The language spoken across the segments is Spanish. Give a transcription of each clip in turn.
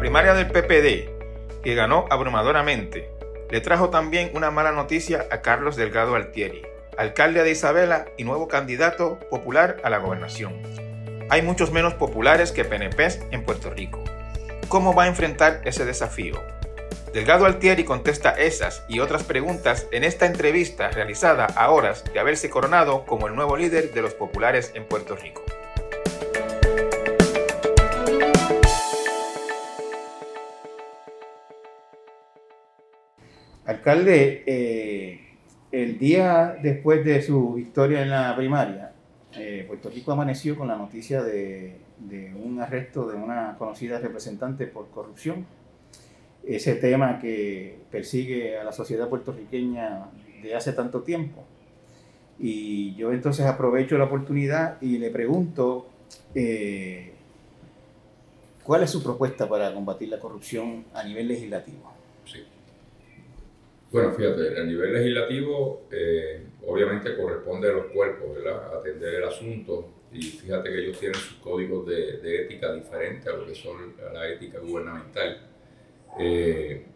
primaria del PPD, que ganó abrumadoramente, le trajo también una mala noticia a Carlos Delgado Altieri, alcalde de Isabela y nuevo candidato popular a la gobernación. Hay muchos menos populares que PNPs en Puerto Rico. ¿Cómo va a enfrentar ese desafío? Delgado Altieri contesta esas y otras preguntas en esta entrevista realizada a horas de haberse coronado como el nuevo líder de los populares en Puerto Rico. Alcalde, eh, el día después de su victoria en la primaria, eh, Puerto Rico amaneció con la noticia de, un arresto de una conocida representante por corrupción. Ese tema que persigue a la sociedad puertorriqueña de hace tanto tiempo. Y yo entonces aprovecho la oportunidad y le pregunto, eh, ¿cuál es su propuesta para combatir la corrupción a nivel legislativo? Bueno, fíjate, a nivel legislativo, eh, obviamente corresponde a los cuerpos, ¿verdad? Atender el asunto. Y fíjate que ellos tienen sus códigos de, ética diferentes a lo que son la ética gubernamental. Eh,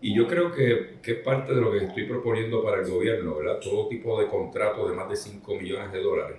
y yo creo que, que, es parte de lo que estoy proponiendo para el gobierno, ¿verdad? Todo tipo de contratos de más de 5 millones de dólares.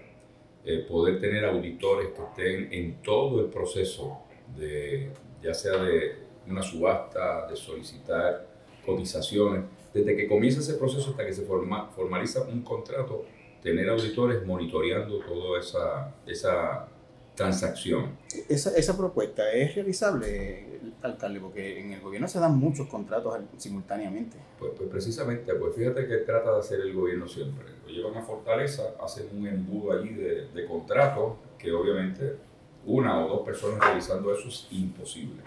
Eh, poder tener auditores que estén en todo el proceso, de, ya sea de una subasta, de solicitar cotizaciones, desde que comienza ese proceso hasta que se forma, formaliza un contrato, tener auditores monitoreando toda esa, esa transacción. Esa, esa propuesta es realizable, alcalde, porque en el gobierno se dan muchos contratos simultáneamente. Pues, pues, precisamente, pues fíjate que trata de hacer el gobierno siempre. Lo llevan a Fortaleza, hacen un embudo allí de, de contratos que obviamente una o dos personas realizando eso es imposible.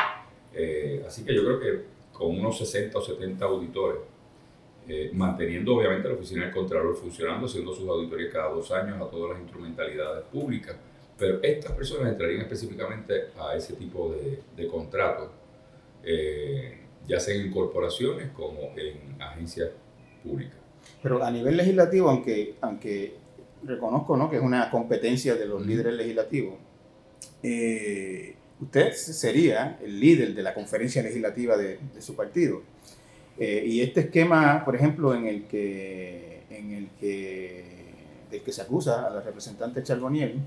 Eh, así que yo creo que con unos 60 o 70 auditores, eh, manteniendo obviamente la oficina del Contralor funcionando, haciendo sus auditorías cada dos años a todas las instrumentalidades públicas. Pero estas personas entrarían específicamente a ese tipo de, de contratos, eh, ya sea en corporaciones como en agencias públicas. Pero a nivel legislativo, aunque, aunque reconozco ¿no? que es una competencia de los líderes legislativos, eh, usted sería el líder de la conferencia legislativa de, su partido. Eh, y este esquema, por ejemplo, en el que, en el que, del que se acusa a la representante Charboniel,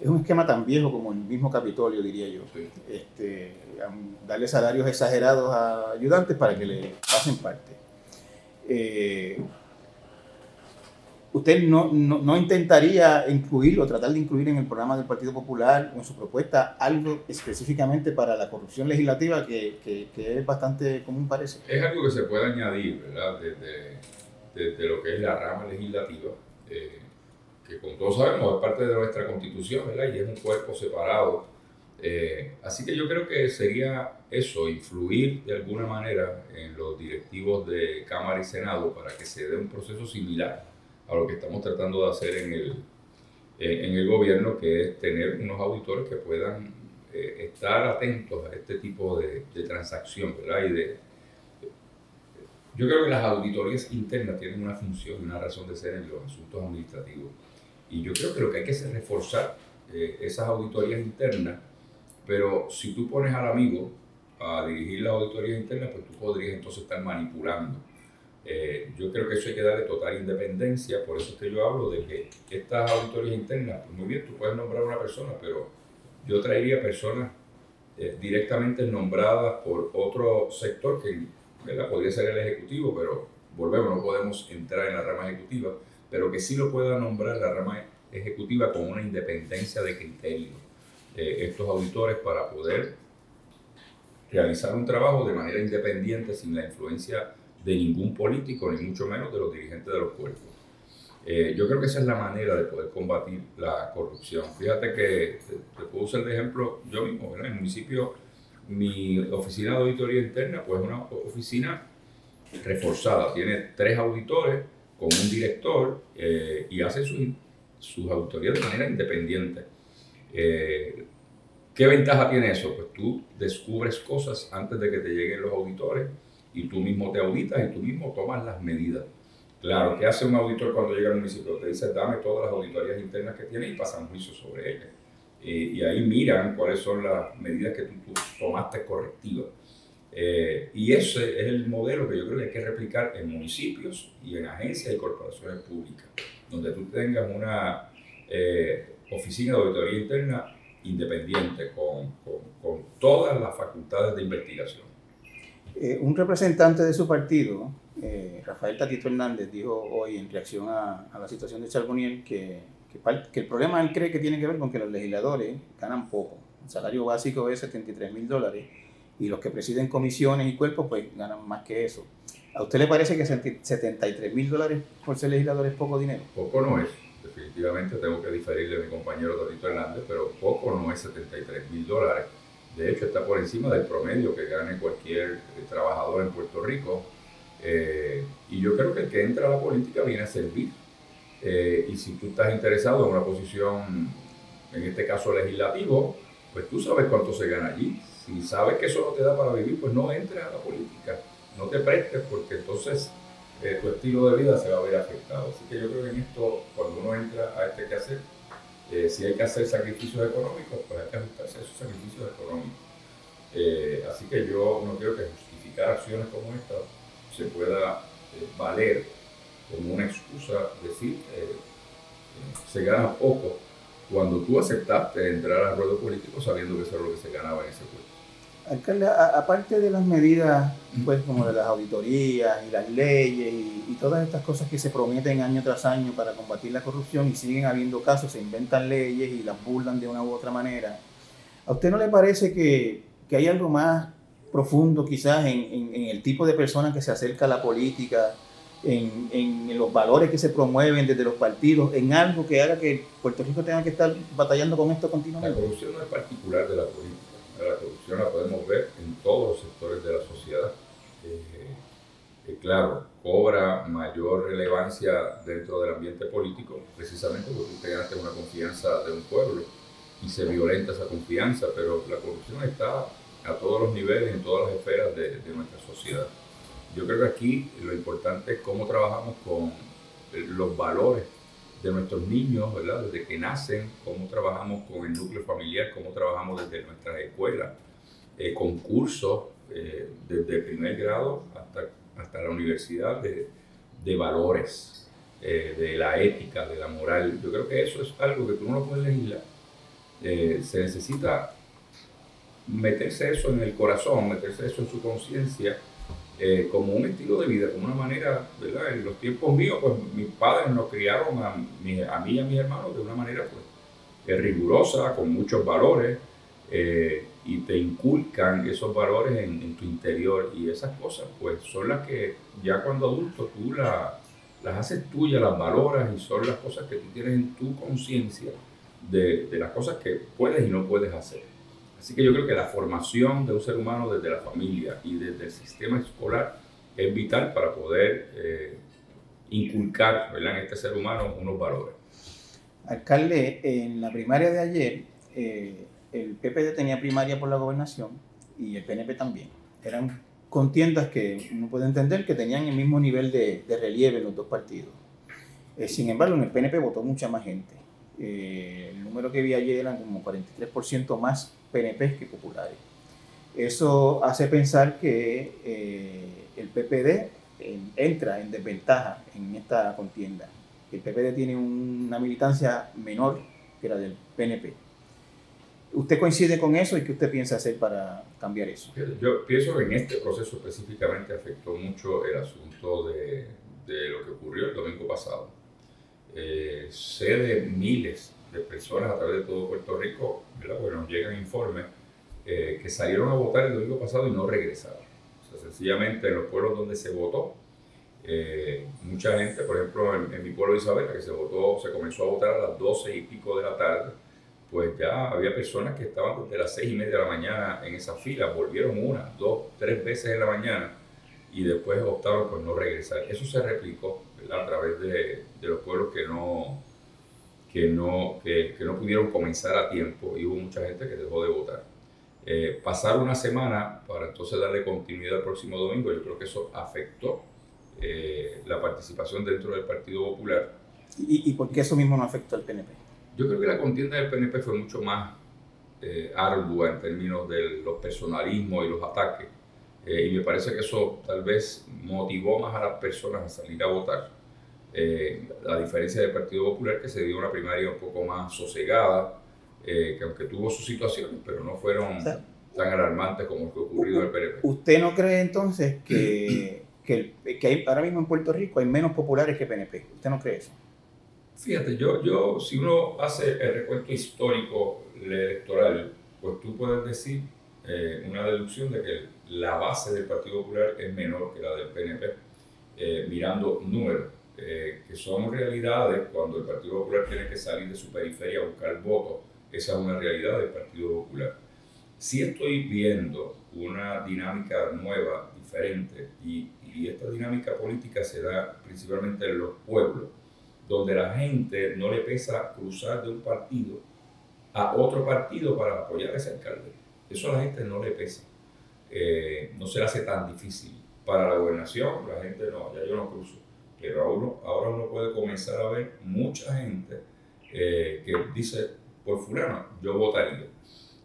es un esquema tan viejo como el mismo Capitolio, diría yo. Este, darle salarios exagerados a ayudantes para que le pasen parte. Eh, ¿Usted no, no, intentaría incluir o tratar de incluir en el programa del Partido Popular o en su propuesta algo específicamente para la corrupción legislativa que, que, es bastante común parece? Es algo que se puede añadir, ¿verdad? Desde, desde lo que es la rama legislativa, eh, que como todos sabemos es parte de nuestra constitución, ¿verdad? Y es un cuerpo separado. Eh, así que yo creo que sería eso, influir de alguna manera en los directivos de Cámara y Senado para que se dé un proceso similar a lo que estamos tratando de hacer en el, en el gobierno, que es tener unos auditores que puedan eh, estar atentos a este tipo de, de transacción, ¿verdad? Y de, yo creo que las auditorías internas tienen una función una razón de ser en los asuntos administrativos. Y yo creo que lo que hay que hacer es reforzar eh, esas auditorías internas, pero si tú pones al amigo a dirigir las auditorías internas, pues tú podrías entonces estar manipulando eh, yo creo que eso hay que darle total independencia, por eso es que yo hablo de que estas auditorías internas, pues muy bien, tú puedes nombrar una persona, pero yo traería personas eh, directamente nombradas por otro sector que ¿verdad? podría ser el ejecutivo, pero volvemos, no podemos entrar en la rama ejecutiva, pero que sí lo pueda nombrar la rama ejecutiva con una independencia de criterio. Eh, estos auditores para poder realizar un trabajo de manera independiente sin la influencia de ningún político, ni mucho menos de los dirigentes de los cuerpos. Eh, yo creo que esa es la manera de poder combatir la corrupción. Fíjate que te, puedo usar de ejemplo yo mismo, en el municipio, mi oficina de auditoría interna, pues es una oficina reforzada, tiene tres auditores con un director eh, y hace sus, sus auditorías de manera independiente. Eh, ¿Qué ventaja tiene eso? Pues tú descubres cosas antes de que te lleguen los auditores y tú mismo te auditas y tú mismo tomas las medidas. Claro, ¿qué hace un auditor cuando llega al municipio? Te dice, dame todas las auditorías internas que tiene y pasan juicio sobre ellas. eh, y ahí miran cuáles son las medidas que tú, tomaste correctivas. Eh, y ese es el modelo que yo creo que hay que replicar en municipios y en agencias y corporaciones públicas, donde tú tengas una eh, oficina de auditoría interna independiente con, con, con todas las facultades de investigación. Un representante de su partido, Rafael Tatito Hernández, dijo hoy en reacción a, la situación de Charboniel que el problema él cree que tiene que ver con que los legisladores ganan poco. El salario básico es 73 mil dólares y los que presiden comisiones y cuerpos pues ganan más que eso. ¿A usted le parece que 73 mil dólares por ser legislador es poco dinero? Poco no es. Definitivamente tengo que diferirle a mi compañero Dorito Hernández, pero poco no es 73 mil dólares. De hecho, está por encima del promedio que gane cualquier eh, trabajador en Puerto Rico. Eh, y yo creo que el que entra a la política viene a servir eh, y si tú estás interesado en una posición, en este caso legislativo, pues tú sabes cuánto se gana allí. Si sabes que eso no te da para vivir, pues no entres a la política, no te prestes porque entonces eh, tu estilo de vida se va a ver afectado. Así que yo creo que en esto, cuando uno entra a este quehacer, eh, si hay que hacer sacrificios económicos, pues hay que ajustarse a esos sacrificios económicos. así que yo no quiero que justificar acciones como esta se pueda valer como una excusa decir eh, se gana poco cuando tú aceptaste entrar al ruedo político sabiendo que eso era lo que se ganaba en ese puesto. Alcalde, aparte de las medidas pues como de las auditorías y las leyes y, y, todas estas cosas que se prometen año tras año para combatir la corrupción y siguen habiendo casos, se inventan leyes y las burlan de una u otra manera, ¿a usted no le parece que, que hay algo más profundo quizás en, en, en, el tipo de persona que se acerca a la política en, en, los valores que se promueven desde los partidos, en algo que haga que Puerto Rico tenga que estar batallando con esto continuamente? La corrupción no es particular de la política, la corrupción la podemos ver en todos los sectores de la sociedad. Eh, eh, claro, cobra mayor relevancia dentro del ambiente político, precisamente porque te ganaste una confianza de un pueblo y se violenta esa confianza, pero la corrupción está a todos los niveles, en todas las esferas de, de nuestra sociedad. Yo creo que aquí lo importante es cómo trabajamos con los valores de nuestros niños, ¿verdad? Desde que nacen, cómo trabajamos con el núcleo familiar, cómo trabajamos desde nuestras escuelas, eh, concursos eh, desde el primer grado hasta, hasta la universidad de, de valores, eh, de la ética, de la moral. Yo creo que eso es algo que tú no lo puedes legislar. Eh, se necesita meterse eso en el corazón, meterse eso en su conciencia eh, como un estilo de vida, como una manera, ¿verdad? En los tiempos míos, pues mis padres nos criaron a, mí y a mis hermanos de una manera pues, rigurosa, con muchos valores, eh, y te inculcan esos valores en, tu interior. Y esas cosas, pues, son las que ya cuando adulto tú la, las haces tuyas, las valoras, y son las cosas que tú tienes en tu conciencia de, de las cosas que puedes y no puedes hacer. Así que yo creo que la formación de un ser humano desde la familia y desde el sistema escolar es vital para poder eh, inculcar en este ser humano unos valores. Alcalde, en la primaria de ayer, eh, el PPD tenía primaria por la gobernación y el PNP también. Eran contiendas que uno puede entender que tenían el mismo nivel de, de relieve los dos partidos. Eh, sin embargo, en el PNP votó mucha más gente. El número que vi ayer eran como 43% más PNP que populares. Eso hace pensar que eh, el PPD entra en desventaja en esta contienda. El PPD tiene una militancia menor que la del PNP. ¿Usted coincide con eso y qué usted piensa hacer para cambiar eso? Yo pienso que en este proceso específicamente afectó mucho el asunto de, de lo que ocurrió el domingo pasado. Eh, sé de miles de personas a través de todo Puerto Rico, ¿verdad? porque nos llegan informes, eh, que salieron a votar el domingo pasado y no regresaron. O sea, sencillamente en los pueblos donde se votó, eh, mucha gente, por ejemplo, en, mi pueblo de Isabela, que se votó, se comenzó a votar a las 12 y pico de la tarde, pues ya había personas que estaban desde las 6 y media de la mañana en esa fila, volvieron una, dos, tres veces en la mañana y después optaron por no regresar. Eso se replicó ¿verdad? a través de, de los pueblos que no, que no, que, que, no pudieron comenzar a tiempo y hubo mucha gente que dejó de votar. Eh, pasar una semana para entonces darle continuidad al próximo domingo, yo creo que eso afectó eh, la participación dentro del Partido Popular. ¿Y, ¿Y por qué eso mismo no afectó al PNP? Yo creo que la contienda del PNP fue mucho más eh, ardua en términos de los personalismos y los ataques. Eh, y me parece que eso tal vez motivó más a las personas a salir a votar. Eh, a diferencia del Partido Popular, que se dio una primaria un poco más sosegada, que aunque tuvo sus situaciones, pero no fueron tan alarmantes como lo que ocurrido en el PNP. ¿Usted no cree entonces que, que, que hay, ahora mismo en Puerto Rico hay menos populares que PNP? ¿Usted no cree eso? Fíjate, yo, yo, si uno hace el recuento histórico electoral, pues tú puedes decir eh, una deducción de que la base del Partido Popular es menor que la del PNP, eh, mirando números, eh, que son realidades cuando el Partido Popular tiene que salir de su periferia a buscar votos, esa es una realidad del Partido Popular. Si estoy viendo una dinámica nueva, diferente, y, y esta dinámica política se da principalmente en los pueblos, donde la gente no le pesa cruzar de un partido a otro partido para apoyar a ese alcalde. Eso a la gente no le pesa. Eh, no se le hace tan difícil. Para la gobernación, la gente no, ya yo no cruzo. Pero ahora uno puede comenzar a ver mucha gente eh, que dice, por fulano, yo votaría,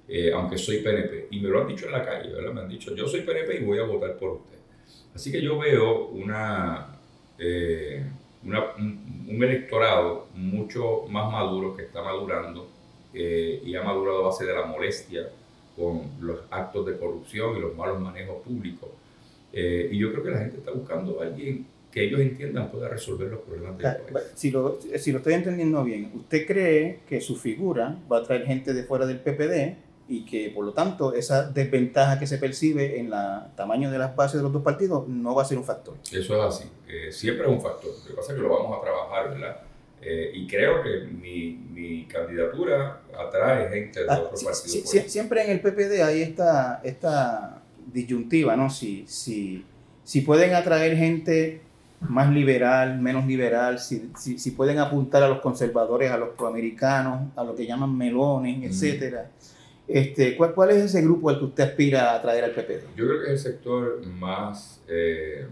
eh, aunque soy PNP. Y me lo han dicho en la calle, ¿verdad? Me han dicho, yo soy PNP y voy a votar por usted. Así que yo veo una un, electorado mucho más maduro que está madurando y ha madurado a base de la molestia con los actos de corrupción y los malos manejos públicos. Eh, y yo creo que la gente está buscando a alguien que ellos entiendan pueda resolver los problemas del país. Si lo, si lo estoy entendiendo bien, ¿usted cree que su figura va a traer gente de fuera del PPD y que por lo tanto esa desventaja que se percibe en el tamaño de las bases de los dos partidos no va a ser un factor. Eso es así, eh, siempre es un factor, lo que pasa es que lo vamos a trabajar, ¿verdad? Eh, y creo que mi, mi, candidatura atrae gente de ah, otros partidos. siempre en el PPD hay esta, esta disyuntiva, ¿no? Si, si, si pueden atraer gente más liberal, menos liberal, si, si, si, pueden apuntar a los conservadores, a los proamericanos, a lo que llaman melones, mm. etcétera. Este, ¿cuál, ¿Cuál es ese grupo al que usted aspira a traer al PP? Yo creo que es el sector más, eh,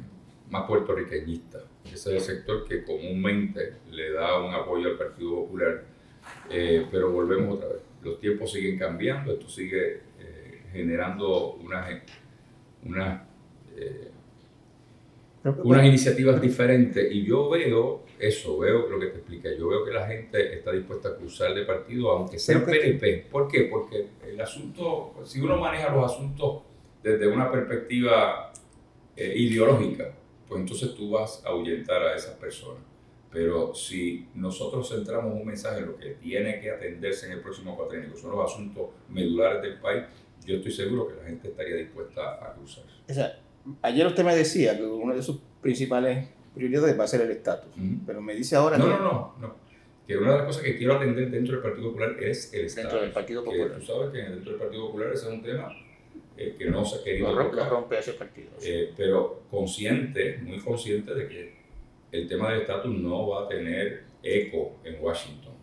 más puertorriqueñista. Ese es el sector que comúnmente le da un apoyo al Partido Popular. Eh, pero volvemos otra vez. Los tiempos siguen cambiando, esto sigue eh, generando unas, una, unas iniciativas diferentes y yo veo eso, veo lo que te expliqué, yo veo que la gente está dispuesta a cruzar de partido aunque sea PNP. ¿Por qué? Porque el asunto, si uno maneja los asuntos desde una perspectiva eh, ideológica, pues entonces tú vas a ahuyentar a esas personas. Pero si nosotros centramos un mensaje en lo que tiene que atenderse en el próximo cuatrenio, que son los asuntos medulares del país, yo estoy seguro que la gente estaría dispuesta a cruzar. O sea, ayer usted me decía que uno de sus principales prioridades va a ser el estatus, pero me dice ahora... No, no, no, no. Que una de las cosas que quiero atender dentro del Partido Popular es el estatus. Dentro del Partido Popular. tú sabes que dentro del Partido Popular ese es un tema eh, que no se ha querido no, tocar. rompe ese partido. Eh, pero consciente, muy consciente de que el tema del estatus no va a tener eco en Washington.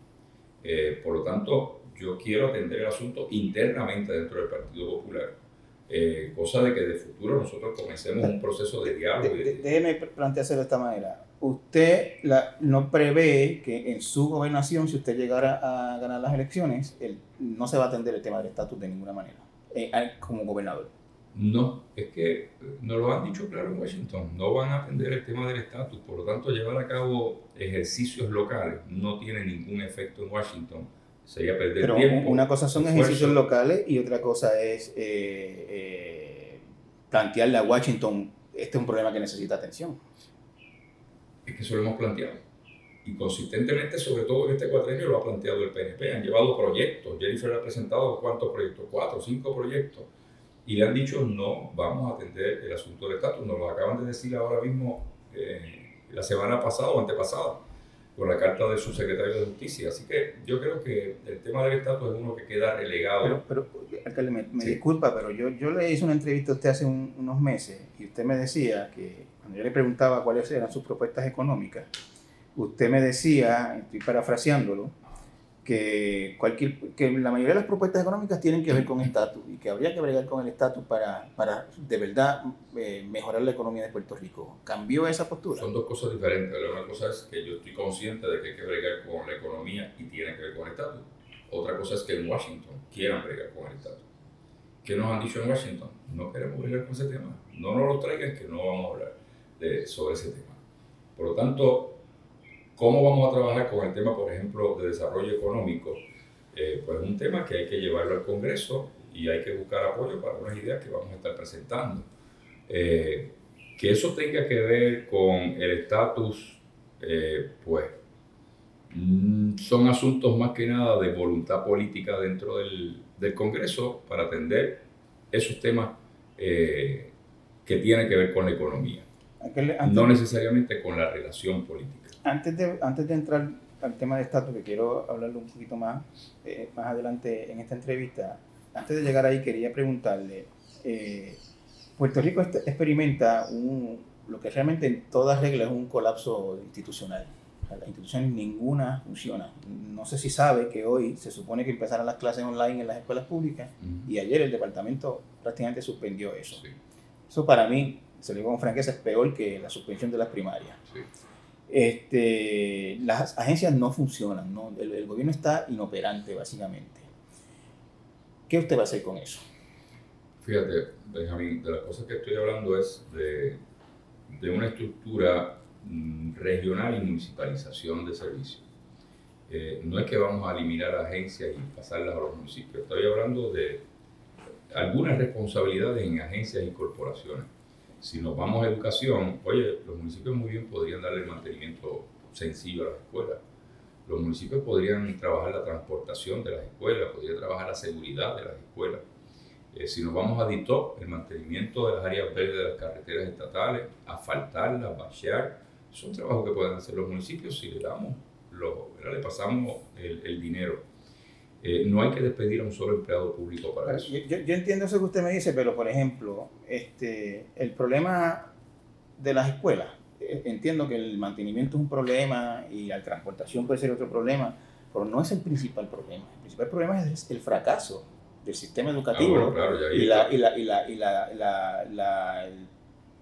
Eh, por lo tanto, yo quiero atender el asunto internamente dentro del Partido Popular eh, cosa de que de futuro nosotros comencemos un proceso de diálogo. déjeme planteárselo de esta manera. Usted la, no prevé que en su gobernación, si usted llegara a ganar las elecciones, no se va a atender el tema del estatus de ninguna manera, como gobernador. No, es que nos lo han dicho claro en Washington, no van a atender el tema del estatus, por lo tanto llevar a cabo ejercicios locales no tiene ningún efecto en Washington sería perder Pero tiempo. Una cosa son ejercicios locales y otra cosa es eh, eh, plantearle a Washington, este es un problema que necesita atención. Es que eso lo hemos planteado. Y consistentemente, sobre todo en este cuatrenio, lo ha planteado el PNP. Han llevado proyectos. Jennifer ha presentado cuántos proyectos, cuatro, cinco proyectos. Y le han dicho, no, vamos a atender el asunto del estatus. Nos lo acaban de decir ahora mismo, eh, la semana pasada o antepasada por la carta de su secretario de Justicia. Así que yo creo que el tema del estatus es uno que queda relegado. Pero, alcalde, me, disculpa, pero yo, yo le hice una entrevista a usted hace unos meses y usted me decía que cuando yo le preguntaba cuáles eran sus propuestas económicas, usted me decía, estoy parafraseándolo, que, cualquier, que la mayoría de las propuestas económicas tienen que ver con estatus y que habría que bregar con el estatus para, para de verdad eh, mejorar la economía de Puerto Rico. ¿Cambió esa postura? Son dos cosas diferentes. Una cosa es que yo estoy consciente de que hay que bregar con la economía y tiene que ver con el estatus. Otra cosa es que en Washington quieran bregar con el estatus. ¿Qué nos han dicho en Washington? No queremos bregar con ese tema. No nos lo traigan que no vamos a hablar de, sobre ese tema. Por lo tanto, ¿Cómo vamos a trabajar con el tema, por ejemplo, de desarrollo económico? Eh, pues un tema que hay que llevarlo al Congreso y hay que buscar apoyo para unas ideas que vamos a estar presentando. Eh, que eso tenga que ver con el estatus, eh, pues mm, son asuntos más que nada de voluntad política dentro del, del Congreso para atender esos temas que tienen que ver con la economía, no necesariamente con la relación política antes de, antes de entrar al tema de estatus, que quiero hablarlo un poquito más, eh, más adelante en esta entrevista, antes de llegar ahí quería preguntarle, eh, Puerto Rico experimenta un, lo que realmente en todas reglas es un colapso institucional. las instituciones ninguna funciona. No sé si sabe que hoy se supone que empezaran las clases online en las escuelas públicas y ayer el departamento prácticamente suspendió eso. Eso para mí, se lo digo con franqueza, es peor que la suspensión de las primarias. Sí este, las agencias no funcionan, ¿no? El, gobierno está inoperante básicamente. ¿Qué usted va a hacer con eso? Fíjate, Benjamín, de las cosas que estoy hablando es de, de una estructura mm, regional y municipalización de servicios. Eh, no es que vamos a eliminar agencias y pasarlas a los municipios, estoy hablando de algunas responsabilidades en agencias y corporaciones si nos vamos a educación, oye, los municipios muy bien podrían darle mantenimiento sencillo a las escuelas. Los municipios podrían trabajar la transportación de las escuelas, podrían trabajar la seguridad de las escuelas. Eh, si nos vamos a DITOP, el mantenimiento de las áreas verdes de las carreteras estatales, asfaltarlas, bachear, son trabajos que pueden hacer los municipios si le damos, lo, le pasamos el, el dinero. Eh, no hay que despedir a un solo empleado público para eso. Yo, yo, entiendo eso que usted me dice, pero por ejemplo, este, el problema de las escuelas, eh, entiendo que el mantenimiento es un problema y la transportación puede ser otro problema, pero no es el principal problema. El principal problema es el fracaso del sistema educativo y, la,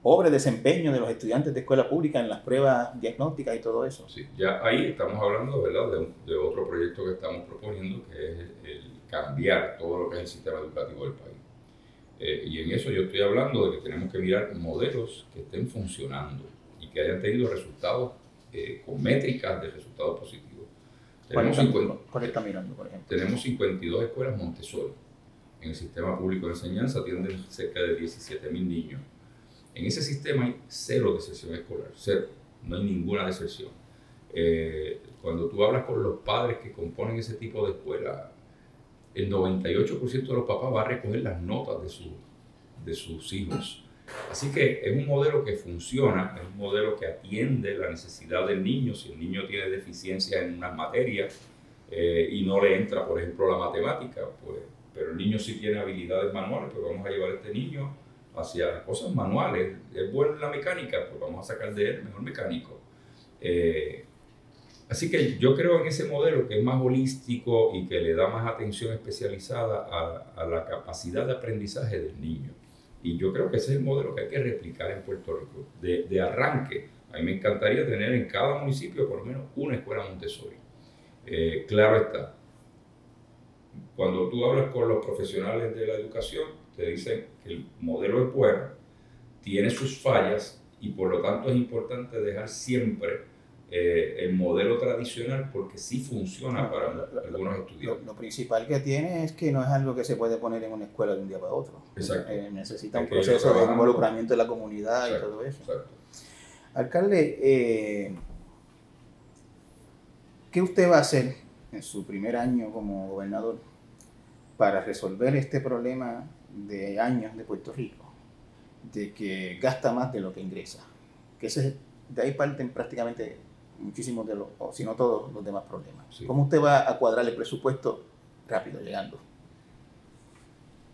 pobre desempeño de los estudiantes de escuela pública en las pruebas diagnósticas y todo eso. Sí, ya ahí estamos hablando ¿verdad? De, de, otro proyecto que estamos proponiendo, que es el cambiar todo lo que es el sistema educativo del país. Eh, y en eso yo estoy hablando de que tenemos que mirar modelos que estén funcionando y que hayan tenido resultados eh, con métricas de resultados positivos. Tenemos, 50, está mirando, por ejemplo? tenemos 52 escuelas Montessori. En el sistema público de enseñanza atienden cerca de 17 mil niños en ese sistema hay cero deserción escolar, cero, no hay ninguna deserción. Eh, cuando tú hablas con los padres que componen ese tipo de escuela, el 98% de los papás va a recoger las notas de, de sus hijos. Así que es un modelo que funciona, es un modelo que atiende la necesidad del niño. Si el niño tiene deficiencia en unas materias eh, y no le entra, por ejemplo, la matemática, pues, pero el niño sí tiene habilidades manuales, pues vamos a llevar a este niño hacia cosas manuales. Es bueno en la mecánica, pues vamos a sacar de él mejor mecánico. Eh, así que yo creo en ese modelo que es más holístico y que le da más atención especializada a, a, la capacidad de aprendizaje del niño. Y yo creo que ese es el modelo que hay que replicar en Puerto Rico. De, de arranque, a mí me encantaría tener en cada municipio por lo menos una escuela Montessori. Eh, claro está, cuando tú hablas con los profesionales de la educación, te dicen que el modelo es bueno, tiene sus fallas y por lo tanto es importante dejar siempre eh, el modelo tradicional porque sí funciona para algunos estudiantes. Lo, principal que tiene es que no es algo que se puede poner en una escuela de un día para otro. Exacto. Eh, necesita un proceso de involucramiento de la comunidad y todo eso. Exacto. Alcalde, eh, ¿qué usted va a hacer en su primer año como gobernador para resolver este problema de años de Puerto Rico, de que gasta más de lo que ingresa. Que ese, de ahí parten prácticamente muchísimos de los, o si no todos los demás problemas. ¿Cómo usted va a cuadrar el presupuesto rápido, llegando?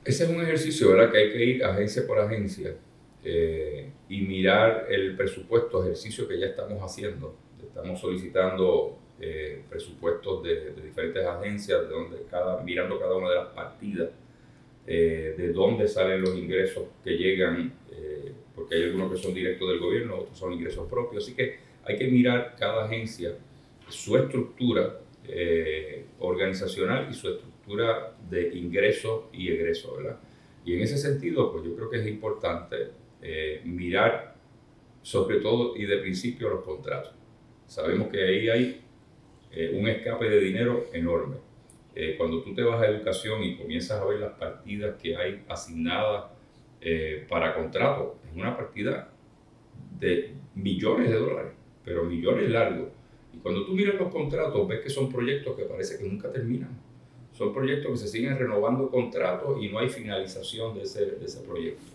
Ese es un ejercicio ¿verdad? que hay que ir agencia por agencia eh, y mirar el presupuesto, ejercicio que ya estamos haciendo. Estamos solicitando eh, presupuestos de, diferentes agencias, de donde cada, mirando cada una de las partidas, eh, de dónde salen los ingresos que llegan, eh, porque hay algunos que son directos del gobierno, otros son ingresos propios, así que hay que mirar cada agencia, su estructura organizacional y su estructura de ingresos y egresos, ¿verdad? Y en ese sentido, pues yo creo que es importante mirar sobre todo y de principio los contratos. Sabemos que ahí hay eh, un escape de dinero enorme. Eh, cuando tú te vas a educación y comienzas a ver las partidas que hay asignadas eh, para contratos, es una partida de millones de dólares, pero millones largos. Y cuando tú miras los contratos, ves que son proyectos que parece que nunca terminan. Son proyectos que se siguen renovando contratos y no hay finalización de ese, de ese proyecto.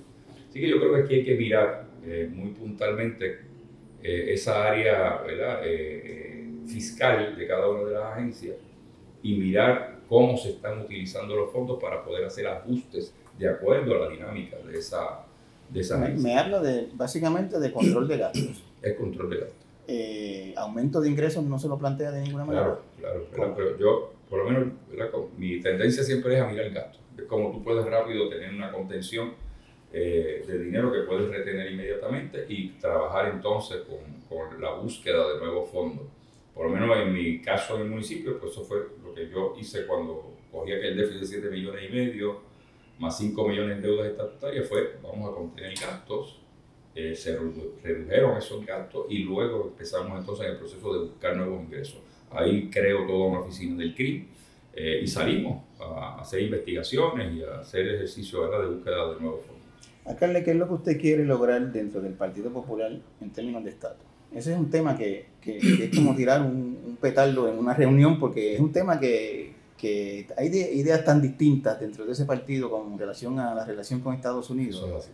Así que yo creo que aquí hay que mirar muy puntualmente esa área ¿verdad? fiscal de cada una de las agencias y mirar cómo se están utilizando los fondos para poder hacer ajustes de acuerdo a la dinámica de esa, de esa agencia. Me, habla de, básicamente de control de gastos. Es control de gastos. Eh, aumento de ingresos no se lo plantea de ninguna manera. Claro, claro, pero yo, por lo menos, mi tendencia siempre es a mirar el gasto. Es como tú puedes rápido tener una contención eh, de dinero que puedes retener inmediatamente y trabajar entonces con, con la búsqueda de nuevos fondos por lo menos en mi caso en el municipio, pues eso fue que yo hice cuando cogí aquel déficit de 7 millones y medio, más 5 millones de deudas estatutarias, fue vamos a contener gastos, eh, se redujeron esos gastos y luego empezamos entonces en el proceso de buscar nuevos ingresos. Ahí creo toda una oficina del CRIM eh, y salimos a hacer investigaciones y a hacer ejercicio de búsqueda de nuevos fondos. Acá, ¿qué es lo que usted quiere lograr dentro del Partido Popular en términos de estatus? Ese es un tema que, que, es como tirar un, un, petardo en una reunión porque es un tema que, que hay ideas tan distintas dentro de ese partido con relación a la relación con Estados Unidos.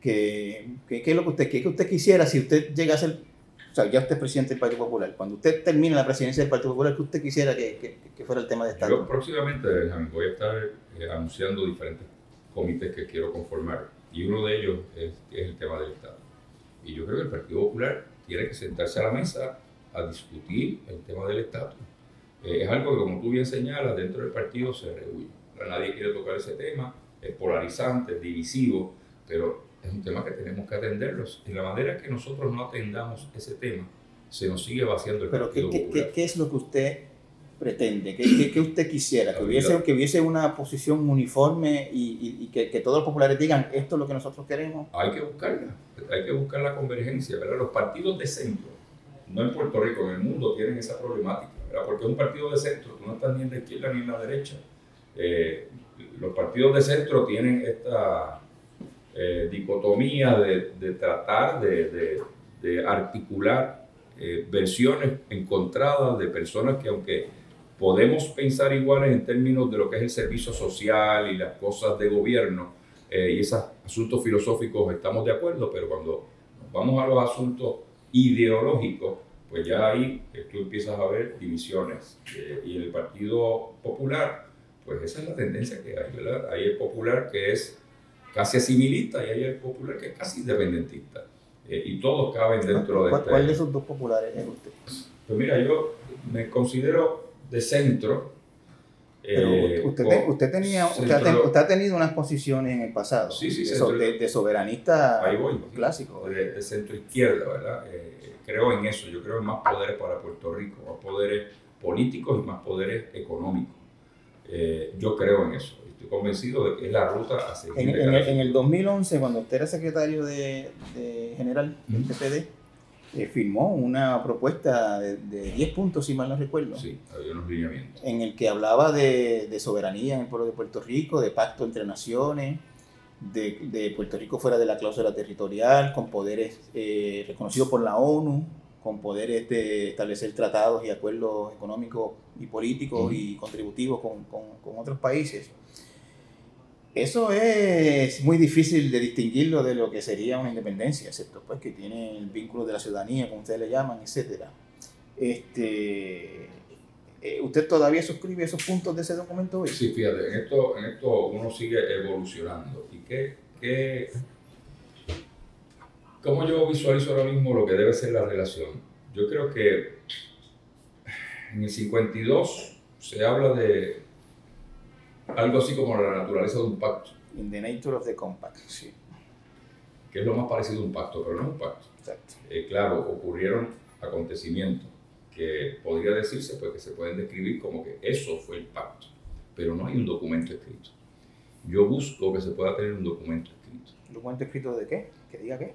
Que, que, ¿Qué es lo que usted, que usted quisiera si usted llega a ser, o sea, ya usted es presidente del Partido Popular, cuando usted termine la presidencia del Partido Popular, ¿qué usted quisiera que, fuera el tema de Estado? Yo próximamente, voy a estar eh, anunciando diferentes comités que quiero conformar y uno de ellos es, es el tema del Estado. Y yo creo que el Partido Popular tiene que sentarse a la mesa a discutir el tema del estatus. Eh, es algo que, como tú bien señalas, dentro del partido se rehuye. Nadie quiere tocar ese tema, es polarizante, es divisivo, pero es un tema que tenemos que atenderlos. Y la manera que nosotros no atendamos ese tema, se nos sigue vaciando el pero partido. ¿qué, qué, ¿qué, es lo que usted pretende? ¿Qué, qué usted quisiera? ¿Que hubiese, que hubiese una posición uniforme y, y, que, que, todos los populares digan esto es lo que nosotros queremos? Hay que buscarla, hay que buscar la convergencia. ¿verdad? Los partidos de centro, no en Puerto Rico, en el mundo, tienen esa problemática. ¿verdad? Porque un partido de centro, tú no estás ni en la izquierda ni en la derecha. Eh, los partidos de centro tienen esta eh, dicotomía de, de tratar de, de, articular eh, versiones encontradas de personas que aunque podemos pensar iguales en términos de lo que es el servicio social y las cosas de gobierno eh, y esos asuntos filosóficos estamos de acuerdo, pero cuando vamos a los asuntos ideológicos, pues ya ahí tú empiezas a ver divisiones. Eh, y en el Partido Popular, pues esa es la tendencia que hay, ¿verdad? Hay el popular que es casi asimilista y hay el popular que es casi independentista. Eh, y todos caben dentro de ¿Cuál, este... ¿Cuál de esos dos populares es usted? Pues mira, yo me considero de centro. Pero eh, usted, usted, tenía, usted, ha tenido unas posiciones en el pasado sí, sí, de, de, soberanista ahí voy, clásico. De, centro izquierda, ¿verdad? Eh, creo en eso, yo creo en más poderes para Puerto Rico, más poderes políticos y más poderes económicos. yo creo en eso convencido de que es la ruta a seguir. En, en, el, en el, 2011, cuando usted era secretario de, de general del PPD, eh, firmó una propuesta de, de, 10 puntos, si mal no recuerdo. Sí, había unos lineamientos. En el que hablaba de, de, soberanía en el pueblo de Puerto Rico, de pacto entre naciones, de, de Puerto Rico fuera de la cláusula territorial, con poderes eh, reconocidos por la ONU, con poderes de establecer tratados y acuerdos económicos y políticos y contributivos con, con, con otros países. Eso es muy difícil de distinguirlo de lo que sería una independencia, excepto pues que tiene el vínculo de la ciudadanía, como ustedes le llaman, etc. Este, eh, ¿Usted todavía suscribe esos puntos de ese documento hoy? Sí, fíjate, en esto, en esto uno sigue evolucionando. ¿Y qué, qué, cómo yo visualizo ahora mismo lo que debe ser la relación? Yo creo que en el 52 se habla de algo así como la naturaleza de un pacto. In the nature of the compact, sí. Que es lo más parecido a un pacto, pero no es un pacto. Exacto. Eh, claro, ocurrieron acontecimientos que podría decirse pues, que se pueden describir como que eso fue el pacto, pero no hay un documento escrito. Yo busco que se pueda tener un documento escrito. ¿Un documento escrito de qué? ¿Que diga qué?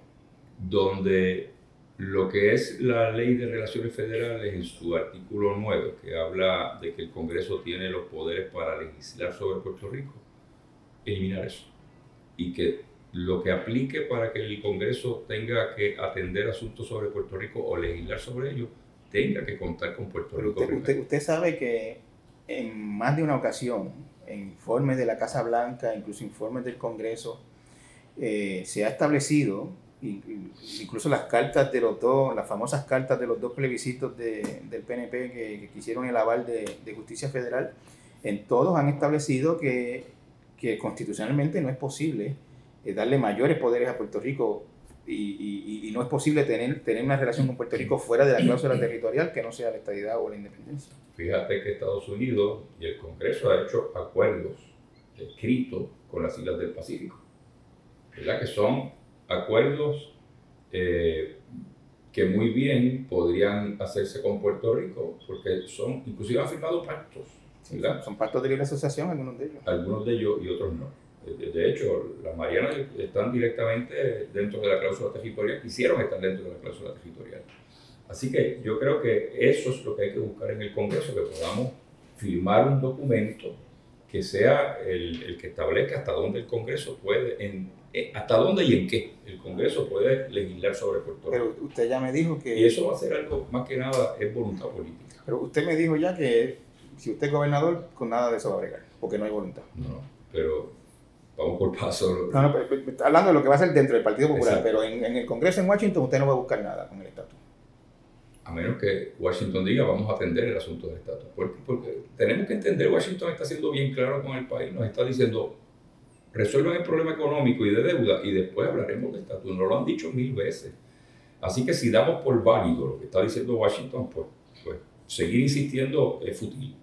Donde lo que es la ley de relaciones federales en su artículo 9, que habla de que el Congreso tiene los poderes para legislar sobre Puerto Rico, eliminar eso. Y que lo que aplique para que el Congreso tenga que atender asuntos sobre Puerto Rico o legislar sobre ellos, tenga que contar con Puerto Rico. Usted, usted, sabe que en más de una ocasión, en informes de la Casa Blanca, incluso informes del Congreso, eh, se ha establecido, incluso las cartas de los dos, las famosas cartas de los dos plebiscitos de, del PNP que, que, quisieron el aval de, de, justicia federal, en todos han establecido que, que constitucionalmente no es posible eh, darle mayores poderes a Puerto Rico y, y, no es posible tener, tener una relación con Puerto Rico fuera de la cláusula territorial que no sea la estabilidad o la independencia. Fíjate que Estados Unidos y el Congreso ha hecho acuerdos escritos con las Islas del Pacífico, ¿verdad? que son acuerdos eh, que muy bien podrían hacerse con Puerto Rico, porque son, inclusive han firmado pactos. ¿verdad? son pactos de libre asociación, algunos de ellos. Algunos de ellos y otros no. De hecho, las Marianas están directamente dentro de la cláusula territorial, quisieron estar dentro de la cláusula territorial. Así que yo creo que eso es lo que hay que buscar en el Congreso, que podamos firmar un documento que sea el, el que establezca hasta dónde el Congreso puede, en, eh, hasta dónde y en qué el Congreso puede legislar sobre Puerto Rico. Pero usted ya me dijo que... Y eso va a ser algo, más que nada, es voluntad política. Pero usted me dijo ya que si usted es gobernador, con nada de eso va a bregar, porque no hay voluntad. No, pero vamos por paso. No, no, hablando de lo que va a ser dentro del Partido Popular, pero en, el Congreso en Washington usted no va a buscar nada con el estatus. A menos que Washington diga vamos a atender el asunto del estatus. Porque, porque tenemos que entender, Washington está siendo bien claro con el país, nos está diciendo resuelvan el problema económico y de deuda y después hablaremos del estatus. Nos lo han dicho mil veces. Así que si damos por válido lo que está diciendo Washington, pues, pues seguir insistiendo es fútil.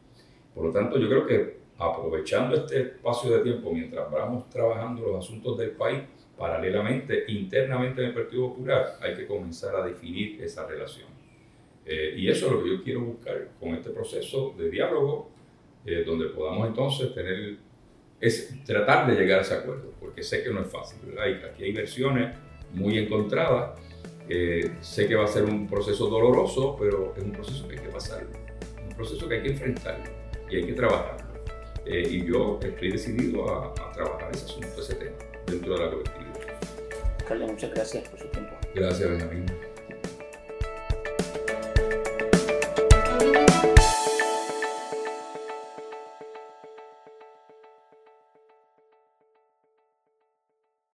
Por lo tanto, yo creo que aprovechando este espacio de tiempo mientras vamos trabajando los asuntos del país, paralelamente, internamente en el Partido Popular, hay que comenzar a definir esa relación. Eh, y eso es lo que yo quiero buscar con este proceso de diálogo, eh, donde podamos entonces tener, es tratar de llegar a ese acuerdo, porque sé que no es fácil, ¿verdad? aquí hay versiones muy encontradas, eh, sé que va a ser un proceso doloroso, pero es un proceso que hay que pasar, un proceso que hay que enfrentar y hay que trabajar. Eh, y yo estoy decidido a, trabajar ese asunto, ese tema, dentro de la colectividad. Carlos, muchas gracias por su tiempo. Gracias, Benjamín.